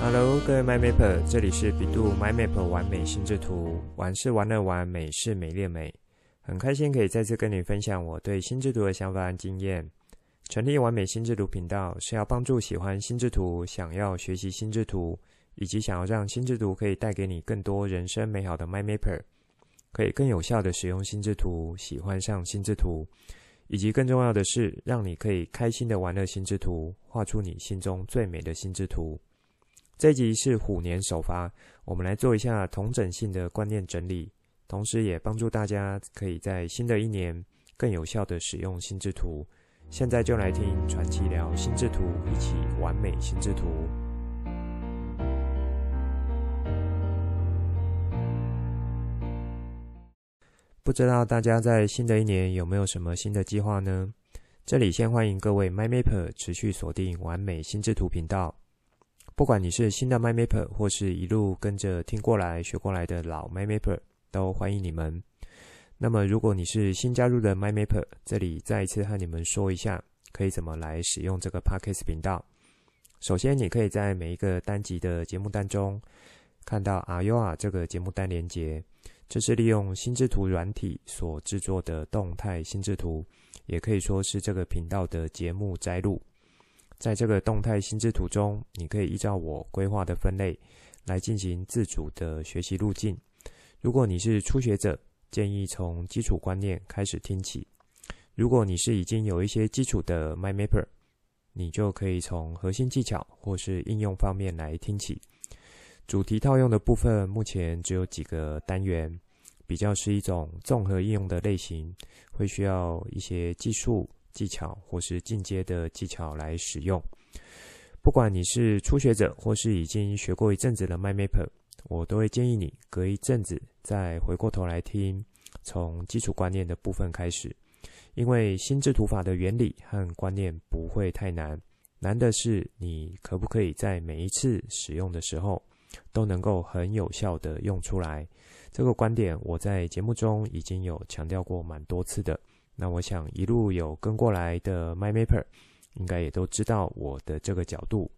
Hello，各位 MyMapper，这里是比度 MyMap 完美心智图，玩是玩乐玩，美是美丽美。很开心可以再次跟你分享我对心智图的想法和经验。成立完美心智图频道是要帮助喜欢心智图、想要学习心智图，以及想要让心智图可以带给你更多人生美好的 MyMapper，可以更有效地使用心智图，喜欢上心智图。以及更重要的是，让你可以开心的玩乐心智图，画出你心中最美的心智图。这一集是虎年首发，我们来做一下同整性的观念整理，同时也帮助大家可以在新的一年更有效的使用心智图。现在就来听传奇聊心智图，一起完美心智图。不知道大家在新的一年有没有什么新的计划呢？这里先欢迎各位 MyMapper 持续锁定完美心智图频道。不管你是新的 MyMapper，或是一路跟着听过来学过来的老 MyMapper，都欢迎你们。那么如果你是新加入的 MyMapper，这里再一次和你们说一下，可以怎么来使用这个 Podcast 频道。首先，你可以在每一个单集的节目单中看到 AYOA 这个节目单连接。这是利用心智图软体所制作的动态心智图，也可以说是这个频道的节目摘录。在这个动态心智图中，你可以依照我规划的分类来进行自主的学习路径。如果你是初学者，建议从基础观念开始听起；如果你是已经有一些基础的 MyMapper，你就可以从核心技巧或是应用方面来听起。主题套用的部分目前只有几个单元，比较是一种综合应用的类型，会需要一些技术技巧或是进阶的技巧来使用。不管你是初学者或是已经学过一阵子的 m y m a p 我都会建议你隔一阵子再回过头来听，从基础观念的部分开始，因为心智图法的原理和观念不会太难，难的是你可不可以在每一次使用的时候，都能够很有效的用出来。这个观点我在节目中已经有强调过蛮多次的。那我想一路有跟过来的 MyMapper 应该也都知道我的这个角度。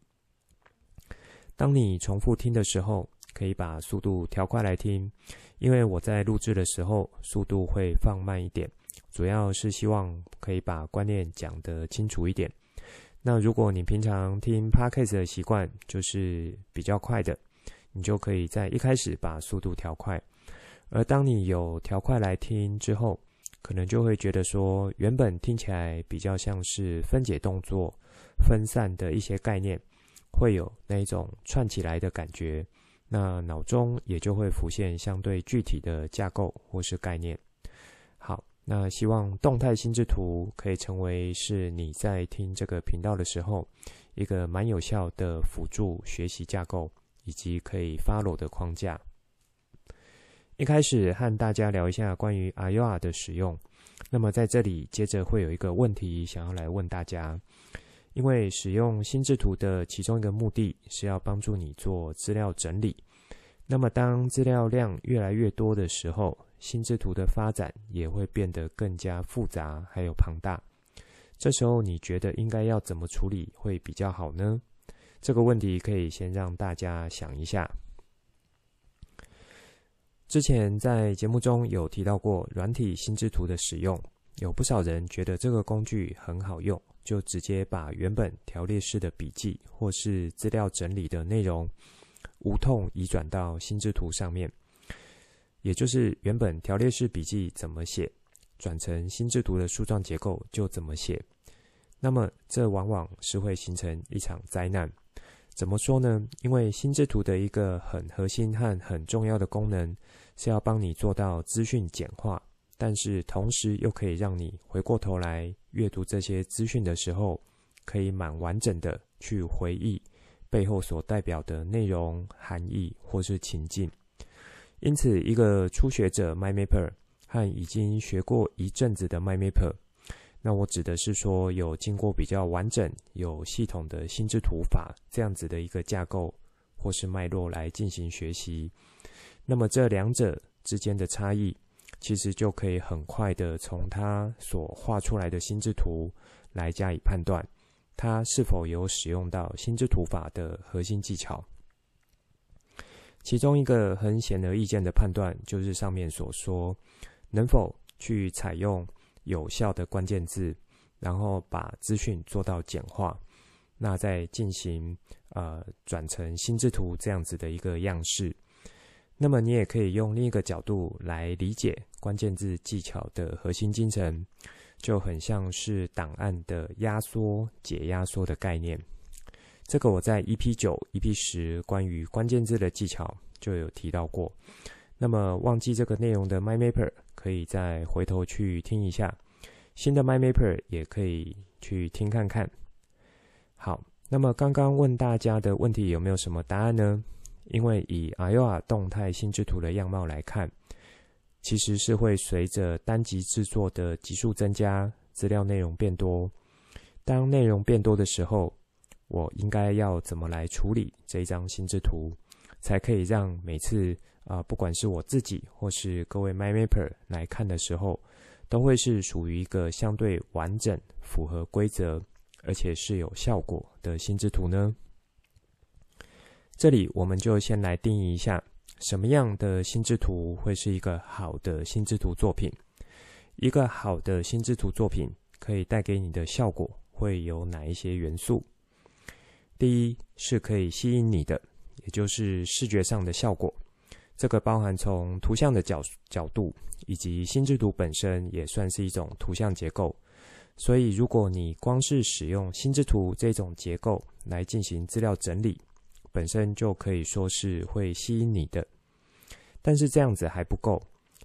当你重复听的时候，可以把速度调快来听，因为我在录制的时候速度会放慢一点，主要是希望可以把观念讲得清楚一点。那如果你平常听 Podcast 的习惯就是比较快的。你就可以在一开始把速度调快，而当你有调快来听之后，可能就会觉得说，原本听起来比较像是分解动作、分散的一些概念，会有那一种串起来的感觉，那脑中也就会浮现相对具体的架构或是概念。好，那希望动态心智图可以成为是你在听这个频道的时候，一个蛮有效的辅助学习架构。以及可以 follow 的框架。一开始和大家聊一下关于 AYOA 的使用。那么在这里接着会有一个问题想要来问大家，因为使用心智图的其中一个目的是要帮助你做资料整理。那么当资料量越来越多的时候，心智图的发展也会变得更加复杂还有庞大。这时候你觉得应该要怎么处理会比较好呢？这个问题可以先让大家想一下。之前在节目中有提到过软体心智图的使用，有不少人觉得这个工具很好用，就直接把原本条列式的笔记或是资料整理的内容无痛移转到心智图上面，也就是原本条列式笔记怎么写，转成心智图的树状结构就怎么写。那么这往往是会形成一场灾难。怎么说呢？因为心智图的一个很核心和很重要的功能，是要帮你做到资讯简化，但是同时又可以让你回过头来阅读这些资讯的时候，可以蛮完整的去回忆背后所代表的内容、含义或是情境。因此，一个初学者 MyMapper 和已经学过一阵子的 MyMapper。那我指的是说，有经过比较完整、有系统的心智图法这样子的一个架构或是脉络来进行学习。那么这两者之间的差异，其实就可以很快的从他所画出来的心智图来加以判断，他是否有使用到心智图法的核心技巧。其中一个很显而易见的判断，就是上面所说，能否去采用有效的关键字，然后把资讯做到简化，那再进行呃转成心智图这样子的一个样式。那么你也可以用另一个角度来理解关键字技巧的核心精神，就很像是档案的压缩、解压缩的概念。这个我在 EP 九、EP 十关于关键字的技巧就有提到过。那么忘记这个内容的 MyMapper 可以再回头去听一下，新的 MyMapper 也可以去听看看。好，那么刚刚问大家的问题有没有什么答案呢？因为以 Aoa 动态心智图的样貌来看，其实是会随着单集制作的集数增加，资料内容变多。当内容变多的时候，我应该要怎么来处理这一张心智图，才可以让每次啊、不管是我自己或是各位 MyMapper 来看的时候，都会是属于一个相对完整、符合规则，而且是有效果的心智图呢？这里我们就先来定义一下，什么样的心智图会是一个好的心智图作品？一个好的心智图作品可以带给你的效果会有哪一些元素？第一是可以吸引你的，也就是视觉上的效果。这个包含从图像的角角度，以及心智图本身也算是一种图像结构。所以，如果你光是使用心智图这种结构来进行资料整理，本身就可以说是会吸引你的。但是这样子还不够，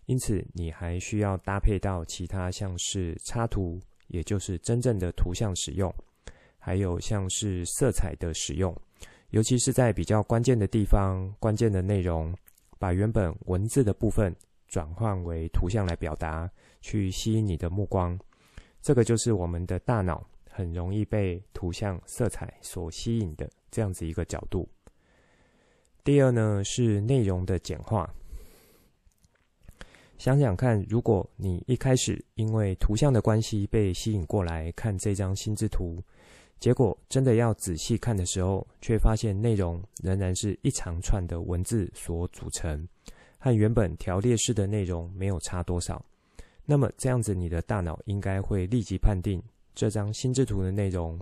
因此你还需要搭配到其他像是插图，也就是真正的图像使用。还有像是色彩的使用，尤其是在比较关键的地方、关键的内容，把原本文字的部分转换为图像来表达，去吸引你的目光。这个就是我们的大脑很容易被图像、色彩所吸引的这样子一个角度。第二呢，是内容的简化。想想看，如果你一开始因为图像的关系被吸引过来看这张心智图。结果真的要仔细看的时候，却发现内容仍然是一长串的文字所组成，和原本条列式的内容没有差多少。那么这样子，你的大脑应该会立即判定这张心智图的内容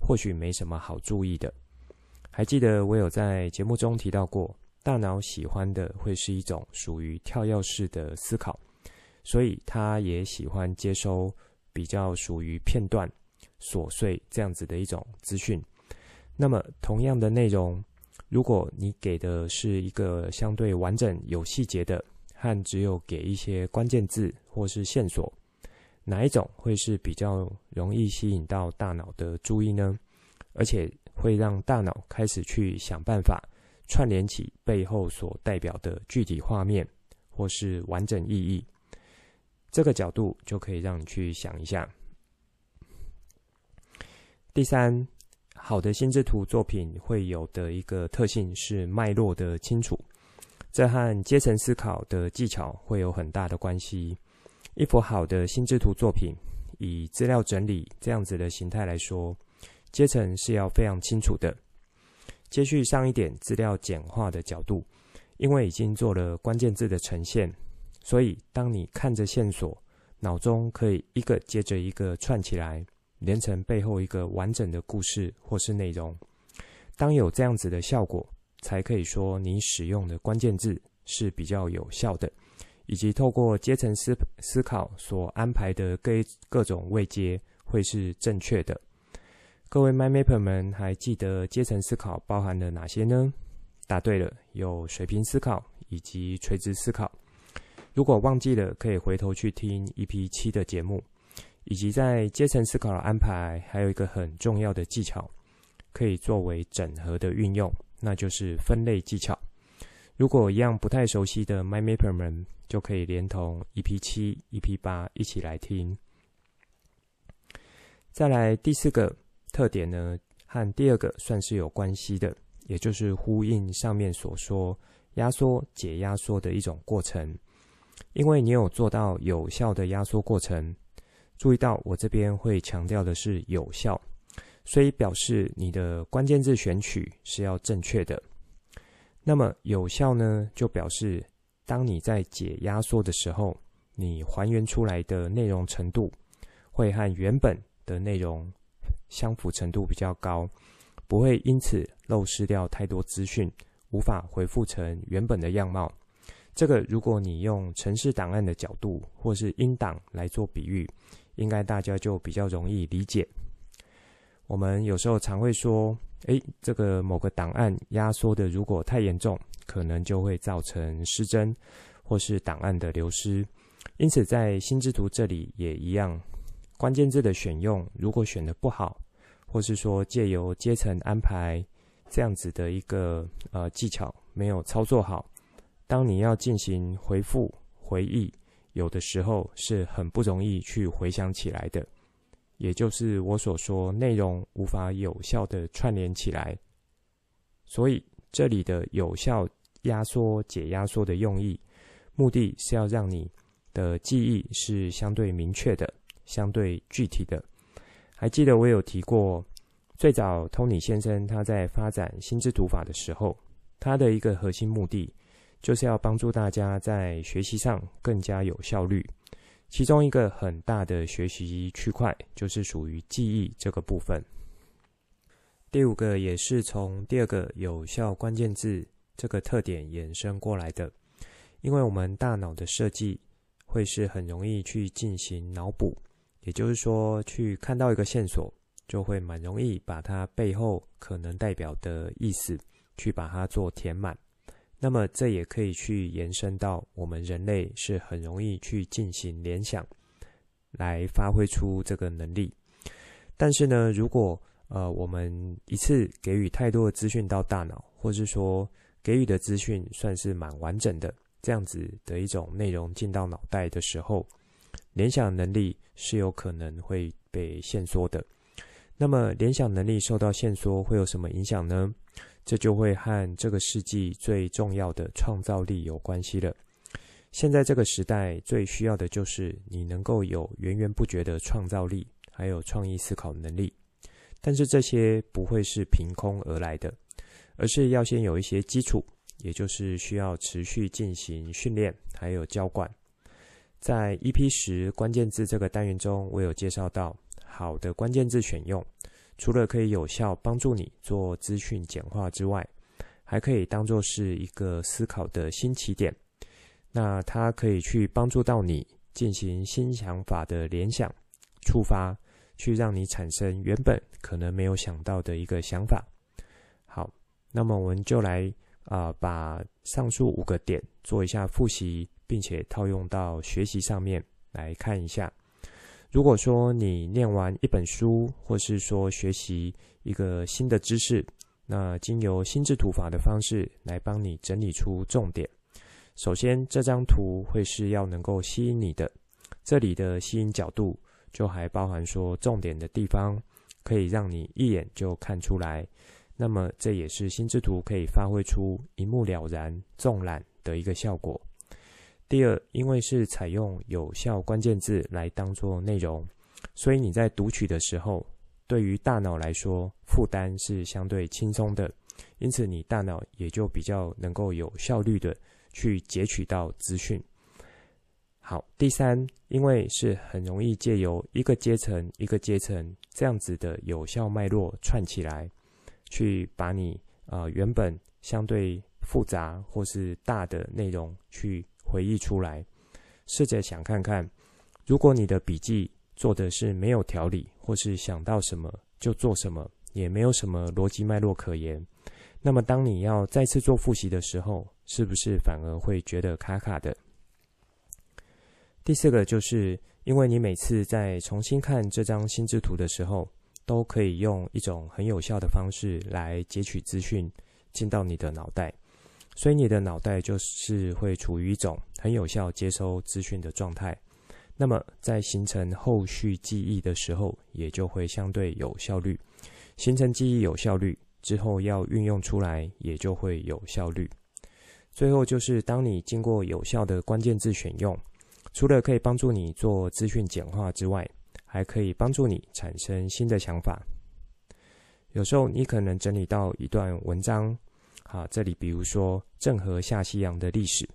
或许没什么好注意的。还记得我有在节目中提到过，大脑喜欢的会是一种属于跳跃式的思考，所以它也喜欢接收比较属于片段。琐碎这样子的一种资讯，那么同样的内容，如果你给的是一个相对完整、有细节的，和只有给一些关键字或是线索，哪一种会是比较容易吸引到大脑的注意呢？而且会让大脑开始去想办法串联起背后所代表的具体画面或是完整意义，这个角度就可以让你去想一下。第三，好的心智图作品会有的一个特性是脉络的清楚，这和阶层思考的技巧会有很大的关系。一幅好的心智图作品，以资料整理这样子的形态来说，阶层是要非常清楚的。接续上一点资料简化的角度，因为已经做了关键字的呈现，所以当你看着线索，脑中可以一个接着一个串起来。连成背后一个完整的故事或是内容，当有这样子的效果，才可以说你使用的关键字是比较有效的，以及透过阶层思思考所安排的各各种位阶会是正确的。各位 MyMapper 们还记得阶层思考包含了哪些呢？答对了，有水平思考以及垂直思考。如果忘记了，可以回头去听 EP 七的节目。以及在阶层思考的安排，还有一个很重要的技巧，可以作为整合的运用，那就是分类技巧。如果一样不太熟悉的 MyMapper 们，就可以连同 EP 七、EP 八一起来听。再来第四个特点呢，和第二个算是有关系的，也就是呼应上面所说压缩、解压缩的一种过程。因为你有做到有效的压缩过程。注意到，我这边会强调的是有效，所以表示你的关键字选取是要正确的。那么有效呢，就表示当你在解压缩的时候，你还原出来的内容程度会和原本的内容相符程度比较高，不会因此漏失掉太多资讯，无法回复成原本的样貌。这个如果你用城市档案的角度或是音档来做比喻，应该大家就比较容易理解。我们有时候常会说，诶，这个某个档案压缩的如果太严重，可能就会造成失真或是档案的流失。因此，在心智图这里也一样，关键字的选用如果选的不好，或是说借由阶层安排这样子的一个呃技巧没有操作好，当你要进行回复回忆，有的时候是很不容易去回想起来的。也就是我所说，内容无法有效的串联起来，所以这里的有效压缩、解压缩的用意，目的是要让你的记忆是相对明确的、相对具体的。还记得我有提过，最早托尼先生他在发展心智图法的时候，他的一个核心目的，就是要帮助大家在学习上更加有效率。其中一个很大的学习区块就是属于记忆这个部分。第五个也是从第二个有效关键字这个特点衍生过来的，因为我们大脑的设计会是很容易去进行脑补，也就是说，去看到一个线索，就会蛮容易把它背后可能代表的意思去把它做填满。那么这也可以去延伸到我们人类是很容易去进行联想，来发挥出这个能力。但是呢，如果呃我们一次给予太多的资讯到大脑，或是说给予的资讯算是蛮完整的，这样子的一种内容进到脑袋的时候，联想能力是有可能会被限缩的。那么联想能力受到限缩会有什么影响呢？这就会和这个世纪最重要的创造力有关系了。现在这个时代最需要的就是你能够有源源不绝的创造力，还有创意思考能力。但是这些不会是凭空而来的，而是要先有一些基础，也就是需要持续进行训练，还有浇灌。在 EP 十关键字这个单元中，我有介绍到好的关键字选用。除了可以有效帮助你做资讯简化之外，还可以当做是一个思考的新起点。那它可以去帮助到你进行新想法的联想、触发，去让你产生原本可能没有想到的一个想法。好，那么我们就来啊、把上述五个点做一下复习，并且套用到学习上面来看一下。如果说你念完一本书，或是说学习一个新的知识，那经由心智图法的方式来帮你整理出重点。首先，这张图会是要能够吸引你的，这里的吸引角度就还包含说重点的地方可以让你一眼就看出来。那么这也是心智图可以发挥出一目了然、纵览的一个效果。第二，因为是采用有效关键字来当做内容，所以你在读取的时候，对于大脑来说负担是相对轻松的，因此你大脑也就比较能够有效率的去截取到资讯。好，第三，因为是很容易借由一个阶层一个阶层这样子的有效脉络串起来，去把你啊、呃、原本相对复杂或是大的内容去。回忆出来，试着想看看，如果你的笔记做的是没有条理，或是想到什么就做什么，也没有什么逻辑脉络可言，那么当你要再次做复习的时候，是不是反而会觉得卡卡的？第四个就是，因为你每次在重新看这张心智图的时候，都可以用一种很有效的方式来截取资讯进到你的脑袋。所以你的脑袋就是会处于一种很有效接收资讯的状态，那么在形成后续记忆的时候，也就会相对有效率。形成记忆有效率之后，要运用出来也就会有效率。最后就是当你经过有效的关键字选用，除了可以帮助你做资讯简化之外，还可以帮助你产生新的想法。有时候你可能整理到一段文章。好，这里比如说郑和下西洋的历史，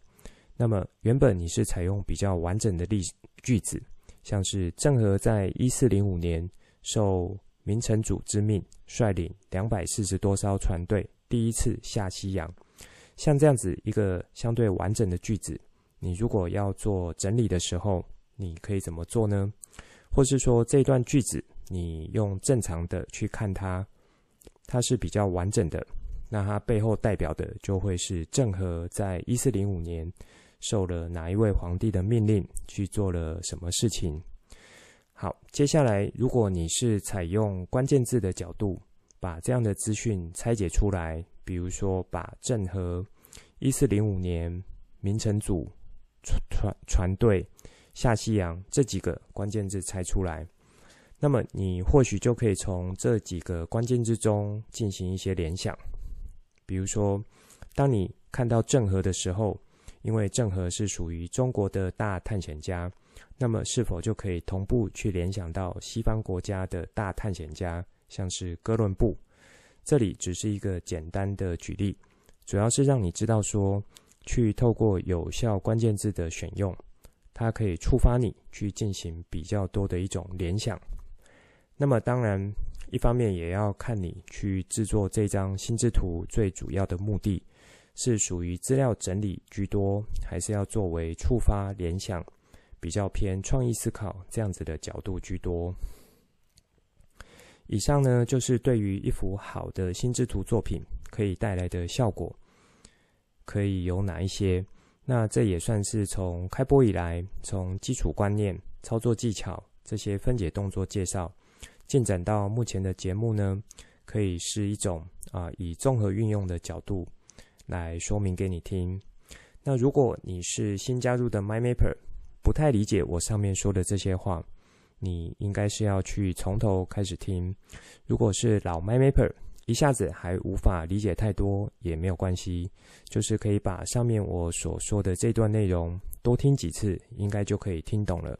那么原本你是采用比较完整的历句子，像是郑和在一四零五年受明成祖之命，率领两百四十多艘船队第一次下西洋，像这样子一个相对完整的句子，你如果要做整理的时候，你可以怎么做呢？或是说这段句子，你用正常的去看它，它是比较完整的。那它背后代表的就会是郑和在一四零五年受了哪一位皇帝的命令去做了什么事情。好，接下来如果你是采用关键字的角度，把这样的资讯拆解出来，比如说把郑和一四零五年明成祖船船船队下西洋这几个关键字拆出来。那么你或许就可以从这几个关键字中进行一些联想，比如说，当你看到郑和的时候，因为郑和是属于中国的大探险家，那么是否就可以同步去联想到西方国家的大探险家，像是哥伦布？这里只是一个简单的举例，主要是让你知道说，去透过有效关键字的选用，它可以触发你去进行比较多的一种联想。那么当然，一方面也要看你去制作这张心智图最主要的目的，是属于资料整理居多，还是要作为触发联想，比较偏创意思考这样子的角度居多。以上呢，就是对于一幅好的心智图作品可以带来的效果，可以有哪一些？那这也算是从开播以来，从基础观念、操作技巧这些分解动作介绍。进展到目前的节目呢，可以是一种啊，以综合运用的角度来说明给你听。那如果你是新加入的 MyMapper，不太理解我上面说的这些话，你应该是要去从头开始听。如果是老 MyMapper，一下子还无法理解太多也没有关系，就是可以把上面我所说的这段内容多听几次，应该就可以听懂了。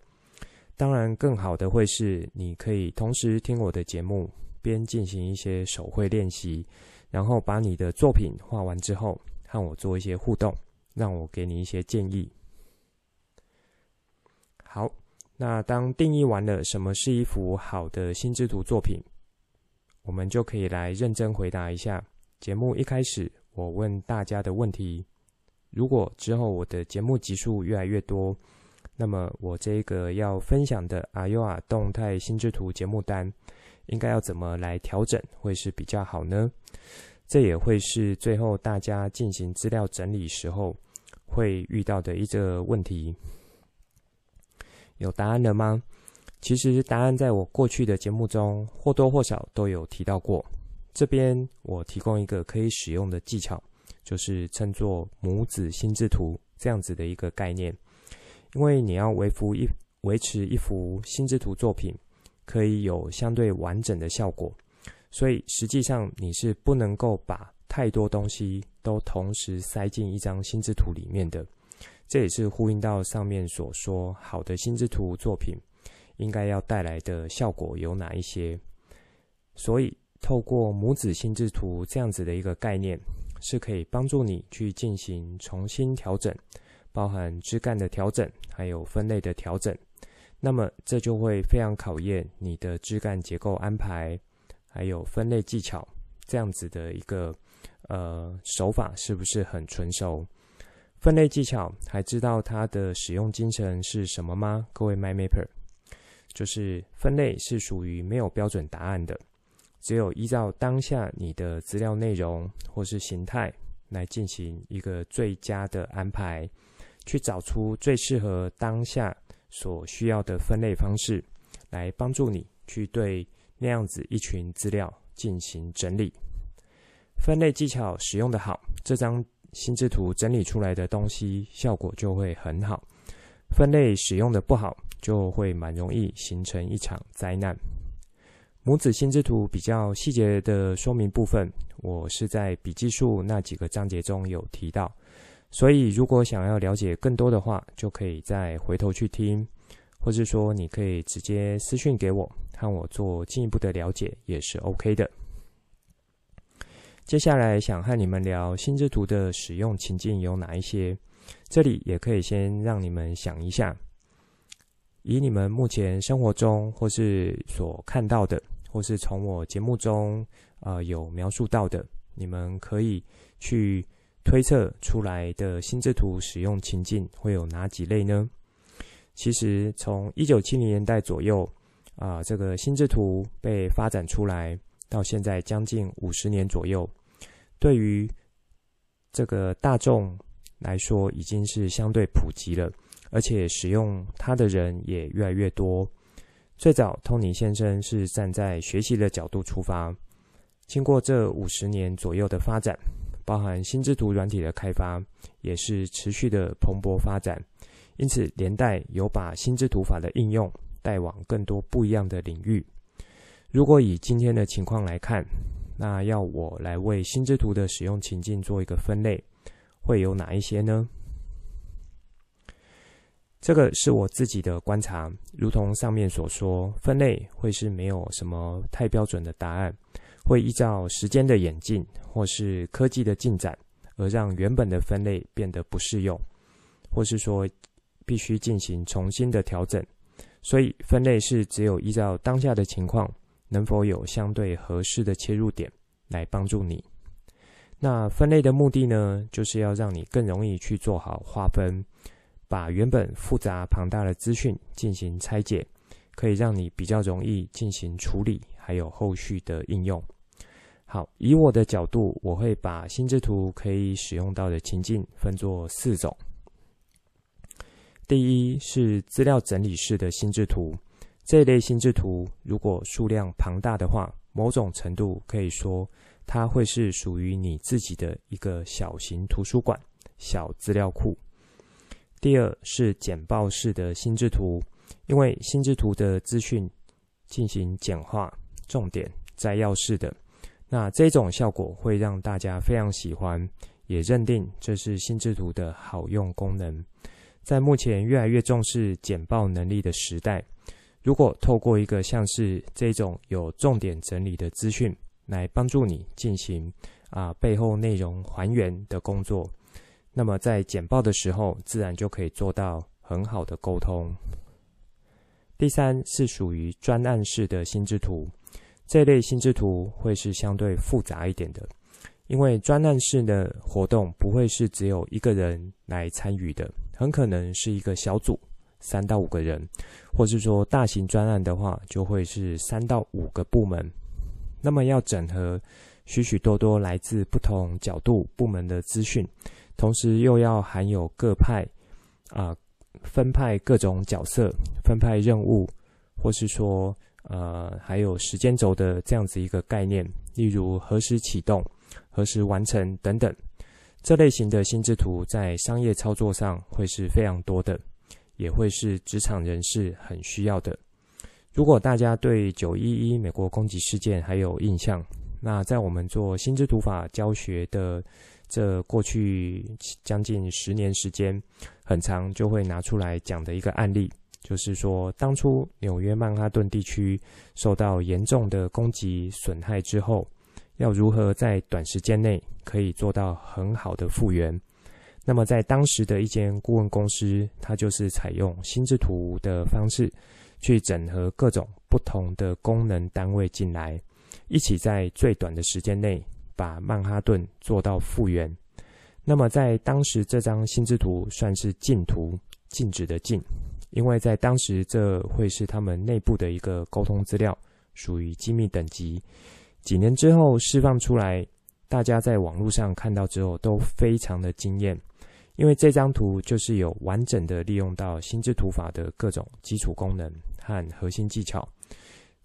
当然，更好的会是你可以同时听我的节目，边进行一些手绘练习，然后把你的作品画完之后，和我做一些互动，让我给你一些建议。好，那当定义完了什么是一幅好的心智图作品，我们就可以来认真回答一下节目一开始我问大家的问题。如果之后我的节目集数越来越多，那么我这个要分享的 AYOA 动态心智图节目单，应该要怎么来调整会是比较好呢？这也会是最后大家进行资料整理时候会遇到的一个问题。有答案了吗？其实答案在我过去的节目中或多或少都有提到过。这边我提供一个可以使用的技巧，就是称作母子心智图这样子的一个概念。因为你要维护一维持一幅心智图作品，可以有相对完整的效果，所以实际上你是不能够把太多东西都同时塞进一张心智图里面的。这也是呼应到上面所说，好的心智图作品应该要带来的效果有哪一些。所以透过母子心智图这样子的一个概念，是可以帮助你去进行重新调整。包含枝干的调整，还有分类的调整，那么这就会非常考验你的枝干结构安排，还有分类技巧，这样子的一个呃手法是不是很纯熟？分类技巧还知道它的使用精神是什么吗？各位 MyMapper，就是分类是属于没有标准答案的，只有依照当下你的资料内容或是形态来进行一个最佳的安排。去找出最适合当下所需要的分类方式，来帮助你去对那样子一群资料进行整理。分类技巧使用的好，这张心智图整理出来的东西效果就会很好。分类使用的不好，就会蛮容易形成一场灾难。母子心智图比较细节的说明部分，我是在笔记数那几个章节中有提到。所以，如果想要了解更多的话，就可以再回头去听，或是说你可以直接私讯给我，和我做进一步的了解也是 OK 的。接下来想和你们聊心智图的使用情境有哪一些？这里也可以先让你们想一下，以你们目前生活中或是所看到的，或是从我节目中呃有描述到的，你们可以去推测出来的心智图使用情境会有哪几类呢？其实从一九七零年代左右啊、这个心智图被发展出来到现在将近五十年左右，对于这个大众来说已经是相对普及了，而且使用它的人也越来越多。最早，托尼先生是站在学习的角度出发，经过这五十年左右的发展，包含心智图软体的开发，也是持续的蓬勃发展。因此，连带有把心智图法的应用带往更多不一样的领域。如果以今天的情况来看，那要我来为心智图的使用情境做一个分类，会有哪一些呢？这个是我自己的观察，如同上面所说，分类会是没有什么太标准的答案，会依照时间的演进或是科技的进展，而让原本的分类变得不适用，或是说必须进行重新的调整。所以分类是只有依照当下的情况，能否有相对合适的切入点来帮助你。那分类的目的呢，就是要让你更容易去做好划分。把原本复杂庞大的资讯进行拆解，可以让你比较容易进行处理，还有后续的应用。好，以我的角度，我会把心智图可以使用到的情境分作四种。第一是资料整理式的心智图，这类心智图如果数量庞大的话，某种程度可以说它会是属于你自己的一个小型图书馆、小资料库。第二是简报式的心智图，因为心智图的资讯进行简化、重点摘要式的，那这种效果会让大家非常喜欢，也认定这是心智图的好用功能。在目前越来越重视简报能力的时代，如果透过一个像是这种有重点整理的资讯来帮助你进行啊背后内容还原的工作。那么在简报的时候，自然就可以做到很好的沟通。第三是属于专案式的心智图，这类心智图会是相对复杂一点的，因为专案式的活动不会是只有一个人来参与的，很可能是一个小组，三到五个人，或是说大型专案的话，就会是三到五个部门。那么要整合许许多多来自不同角度部门的资讯。同时又要含有各派啊、分派各种角色、分派任务，或是说呃还有时间轴的这样子一个概念，例如何时启动、何时完成等等，这类型的心智图在商业操作上会是非常多的，也会是职场人士很需要的。如果大家对九一一美国攻击事件还有印象，那在我们做心智图法教学的。这过去将近十年时间，很长就会拿出来讲的一个案例，就是说，当初纽约曼哈顿地区受到严重的攻击损害之后，要如何在短时间内可以做到很好的复原？那么，在当时的一间顾问公司，它就是采用心智图的方式，去整合各种不同的功能单位进来，一起在最短的时间内。把曼哈顿做到复原，那么在当时这张心智图算是禁图，禁止的禁，因为在当时这会是他们内部的一个沟通资料，属于机密等级。几年之后释放出来，大家在网络上看到之后都非常的惊艳，因为这张图就是有完整的利用到心智图法的各种基础功能和核心技巧。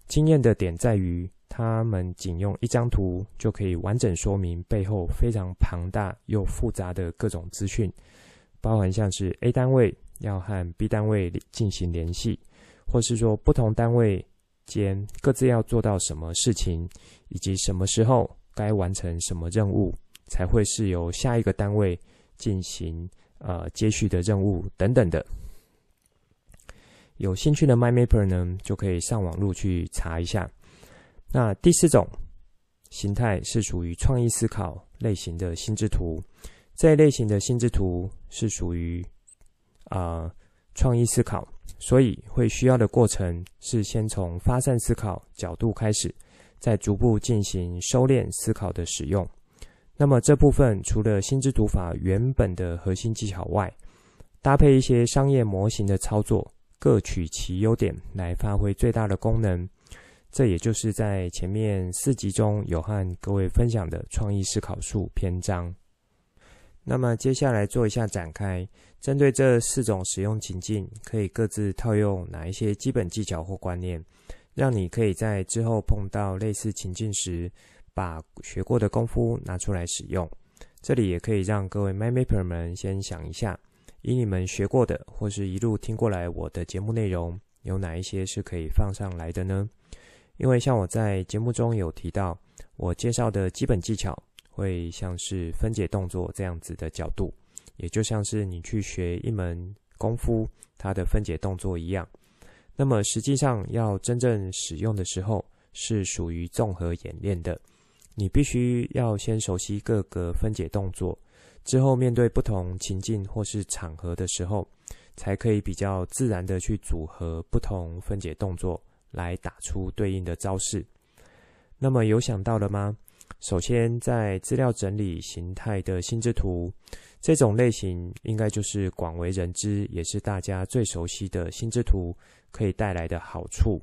惊艳的点在于。他们仅用一张图就可以完整说明背后非常庞大又复杂的各种资讯，包含像是 A 单位要和 B 单位进行联系，或是说不同单位间各自要做到什么事情，以及什么时候该完成什么任务，才会是由下一个单位进行呃接续的任务等等的。有兴趣的 MyMapper 呢，就可以上网路去查一下。那第四种形态是属于创意思考类型的心智图，这一类型的心智图是属于啊创意思考，所以会需要的过程是先从发散思考角度开始，再逐步进行收敛思考的使用。那么这部分除了心智图法原本的核心技巧外，搭配一些商业模型的操作，各取其优点来发挥最大的功能。这也就是在前面四集中有和各位分享的创意思考术篇章。那么接下来做一下展开，针对这四种使用情境，可以各自套用哪一些基本技巧或观念，让你可以在之后碰到类似情境时，把学过的功夫拿出来使用。这里也可以让各位 MyMapper 们先想一下，以你们学过的或是一路听过来我的节目内容，有哪一些是可以放上来的呢？因为像我在节目中有提到，我介绍的基本技巧会像是分解动作这样子的角度，也就像是你去学一门功夫，它的分解动作一样。那么实际上要真正使用的时候，是属于综合演练的。你必须要先熟悉各个分解动作，之后面对不同情境或是场合的时候，才可以比较自然的去组合不同分解动作。来打出对应的招式。那么有想到了吗？首先，在资料整理形态的心智图这种类型，应该就是广为人知，也是大家最熟悉的心智图可以带来的好处。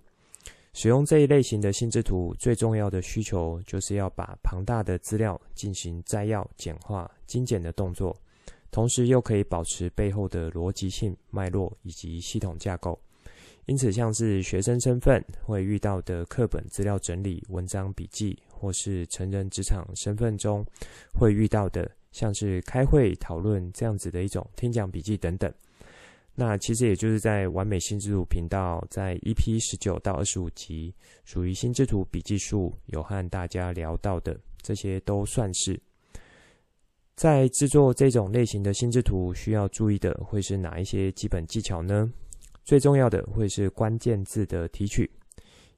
使用这一类型的心智图，最重要的需求就是要把庞大的资料进行摘要、简化、精简的动作，同时又可以保持背后的逻辑性、脉络以及系统架构。因此，像是学生身份会遇到的课本资料整理、文章笔记，或是成人职场身份中会遇到的，像是开会讨论这样子的一种听讲笔记等等。那其实也就是在完美心智图频道，在 EP 十九到二十五集，属于心智图笔记术，有和大家聊到的这些都算是。在制作这种类型的心智图，需要注意的会是哪一些基本技巧呢？最重要的会是关键字的提取，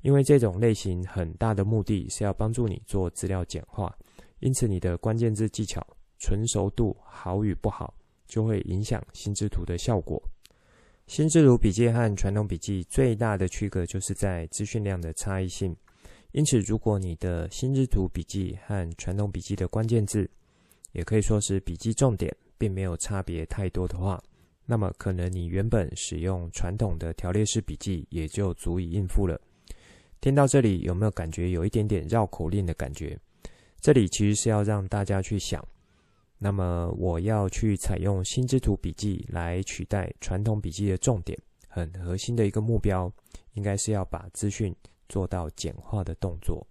因为这种类型很大的目的是要帮助你做资料简化，因此你的关键字技巧纯熟度好与不好，就会影响心智图的效果。心智图笔记和传统笔记最大的区隔就是在资讯量的差异性，因此如果你的心智图笔记和传统笔记的关键字，也可以说是笔记重点，并没有差别太多的话。那么，可能你原本使用传统的条列式笔记也就足以应付了。听到这里，有没有感觉有一点点绕口令的感觉？这里其实是要让大家去想，那么我要去采用心智图笔记来取代传统笔记的重点，很核心的一个目标，应该是要把资讯做到简化的动作。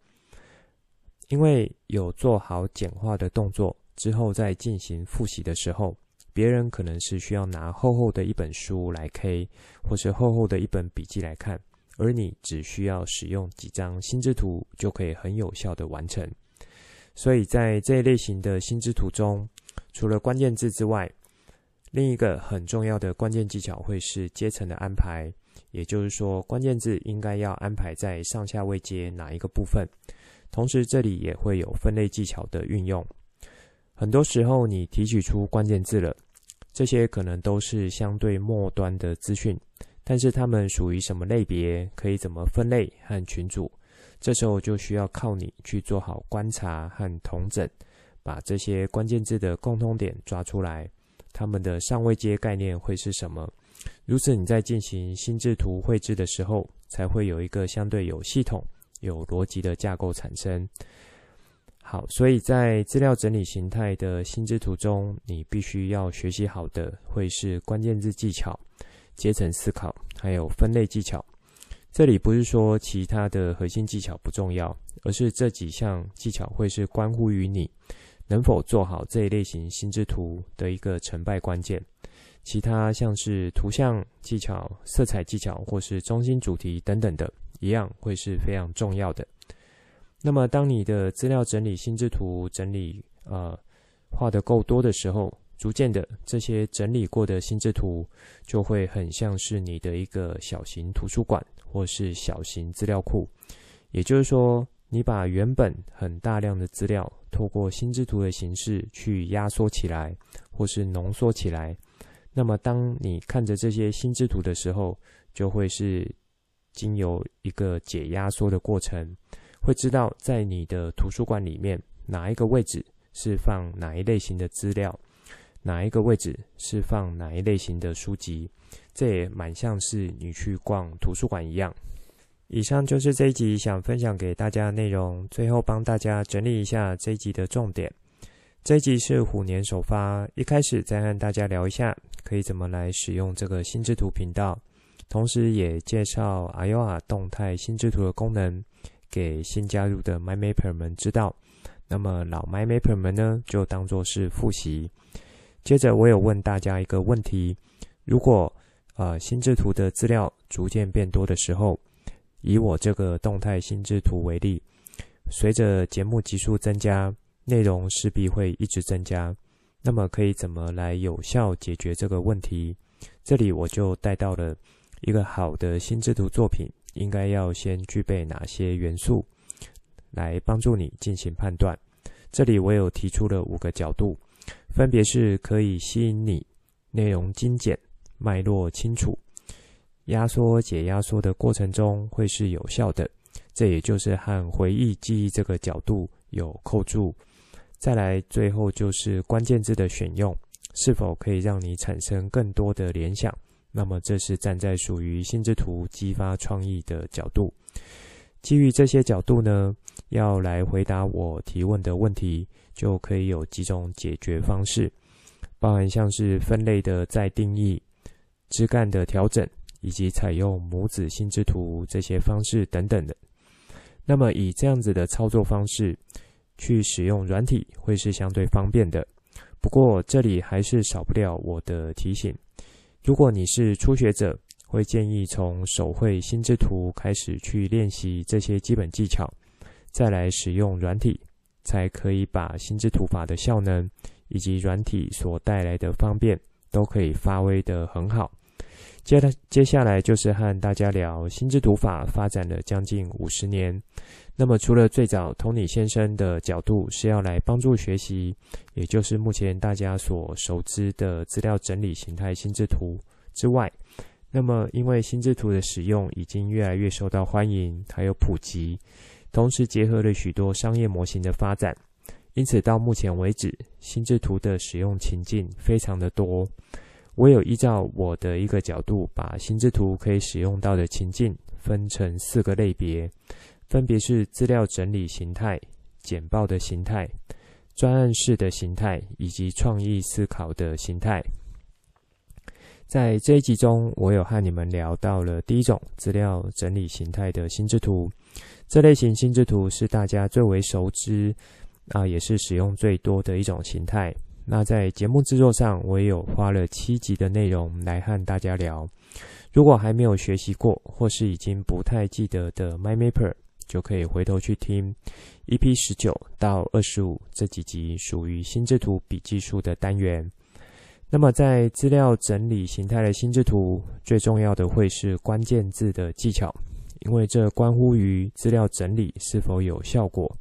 因为有做好简化的动作之后，再进行复习的时候。别人可能是需要拿厚厚的一本书来 K，或是厚厚的一本笔记来看，而你只需要使用几张心智图就可以很有效的完成。所以在这一类型的心智图中，除了关键字之外，另一个很重要的关键技巧会是阶层的安排，也就是说，关键字应该要安排在上下位阶哪一个部分。同时，这里也会有分类技巧的运用。很多时候，你提取出关键字了。这些可能都是相对末端的资讯，但是它们属于什么类别，可以怎么分类和群组，这时候就需要靠你去做好观察和统整，把这些关键字的共通点抓出来，它们的上位阶概念会是什么？如此你在进行心智图绘制的时候，才会有一个相对有系统、有逻辑的架构产生。好，所以在资料整理形态的心智图中，你必须要学习好的会是关键字技巧、阶层思考，还有分类技巧。这里不是说其他的核心技巧不重要，而是这几项技巧会是关乎于你能否做好这一类型心智图的一个成败关键。其他像是图像技巧、色彩技巧，或是中心主题等等的，一样会是非常重要的。那么，当你的资料整理心智图整理呃画得够多的时候，逐渐的这些整理过的心智图就会很像是你的一个小型图书馆或是小型资料库。也就是说，你把原本很大量的资料，透过心智图的形式去压缩起来，或是浓缩起来，那么当你看着这些心智图的时候，就会是经由一个解压缩的过程，会知道在你的图书馆里面哪一个位置是放哪一类型的资料，哪一个位置是放哪一类型的书籍，这也蛮像是你去逛图书馆一样。以上就是这一集想分享给大家的内容，最后帮大家整理一下这一集的重点。这一集是虎年首发，一开始再和大家聊一下可以怎么来使用这个心智图频道，同时也介绍 Ayoa 动态心智图的功能给新加入的 MyMapper 们知道。那么老 MyMapper 们呢，就当作是复习。接着我有问大家一个问题：如果呃心智图的资料逐渐变多的时候，以我这个动态心智图为例，随着节目集数增加，内容势必会一直增加。那么可以怎么来有效解决这个问题？这里我就带到了一个好的心智图作品应该要先具备哪些元素，来帮助你进行判断。这里我有提出了五个角度，分别是可以吸引你，内容精简，脉络清楚。压缩解压缩的过程中会是有效的，这也就是和回忆记忆这个角度有扣住。再来，最后就是关键字的选用，是否可以让你产生更多的联想？那么这是站在属于心智图激发创意的角度。基于这些角度呢，要来回答我提问的问题，就可以有几种解决方式，包含像是分类的再定义、枝干的调整。以及采用母子心智图这些方式等等的，那么以这样子的操作方式去使用软体会是相对方便的。不过这里还是少不了我的提醒：如果你是初学者，会建议从手绘心之图开始去练习这些基本技巧，再来使用软体，才可以把心之图法的效能以及软体所带来的方便都可以发挥得很好。接着，接下来就是和大家聊心智图法发展了将近五十年。那么，除了最早 Tony 先生的角度是要来帮助学习，也就是目前大家所熟知的资料整理形态心智图之外，那么因为心智图的使用已经越来越受到欢迎，还有普及，同时结合了许多商业模型的发展，因此到目前为止，心智图的使用情境非常的多。我有依照我的一个角度，把心智图可以使用到的情境分成四个类别，分别是资料整理形态、简报的形态、专案式的形态以及创意思考的形态。在这一集中，我有和你们聊到了第一种资料整理形态的心智图，这类型心智图是大家最为熟知，啊，也是使用最多的一种形态。那在节目制作上，我也有花了七集的内容来和大家聊。如果还没有学习过，或是已经不太记得的 MyMapper，就可以回头去听 EP 十九到二十五这几集属于心智图笔记术的单元。那么在资料整理形态的心智图，最重要的会是关键字的技巧，因为这关乎于资料整理是否有效果。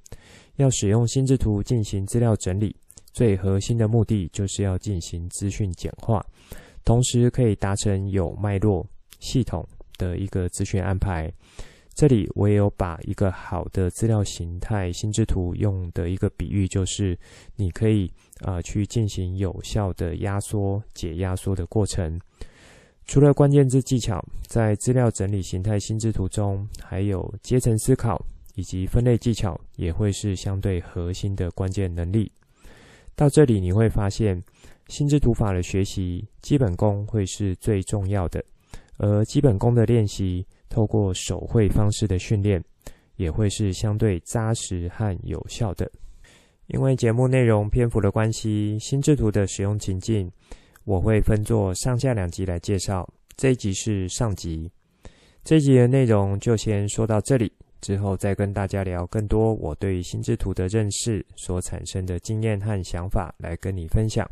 要使用心智图进行资料整理。最核心的目的就是要进行资讯简化，同时可以达成有脉络、系统的一个资讯安排。这里我也有把一个好的资料形态心智图用的一个比喻，就是你可以啊、呃、去进行有效的压缩、解压缩的过程。除了关键字技巧，在资料整理形态心智图中，还有阶层思考以及分类技巧，也会是相对核心的关键能力。到这里你会发现，心智图法的学习基本功会是最重要的，而基本功的练习，透过手绘方式的训练，也会是相对扎实和有效的。因为节目内容篇幅的关系，心智图的使用情境，我会分作上下两集来介绍。这一集是上集，这一集的内容就先说到这里。之后再跟大家聊更多我对心智图的认识所产生的经验和想法，来跟你分享，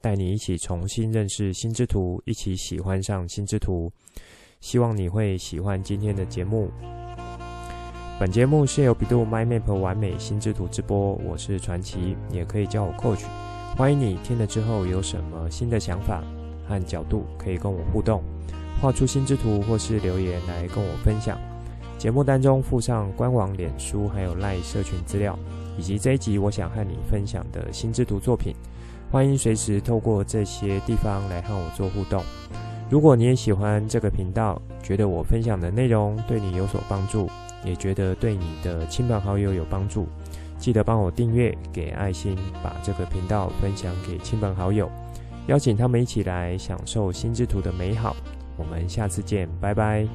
带你一起重新认识心智图，一起喜欢上心智图。希望你会喜欢今天的节目。本节目是由百度 MindMap 玩美心智图直播，我是传奇，也可以叫我 Coach。欢迎你听了之后有什么新的想法和角度，可以跟我互动，画出心智图或是留言来跟我分享。节目当中附上官网、脸书还有赖社群资料，以及这一集我想和你分享的心之图作品。欢迎随时透过这些地方来和我做互动。如果你也喜欢这个频道，觉得我分享的内容对你有所帮助，也觉得对你的亲朋好友有帮助，记得帮我订阅、给爱心，把这个频道分享给亲朋好友，邀请他们一起来享受心之图的美好。我们下次见，拜拜。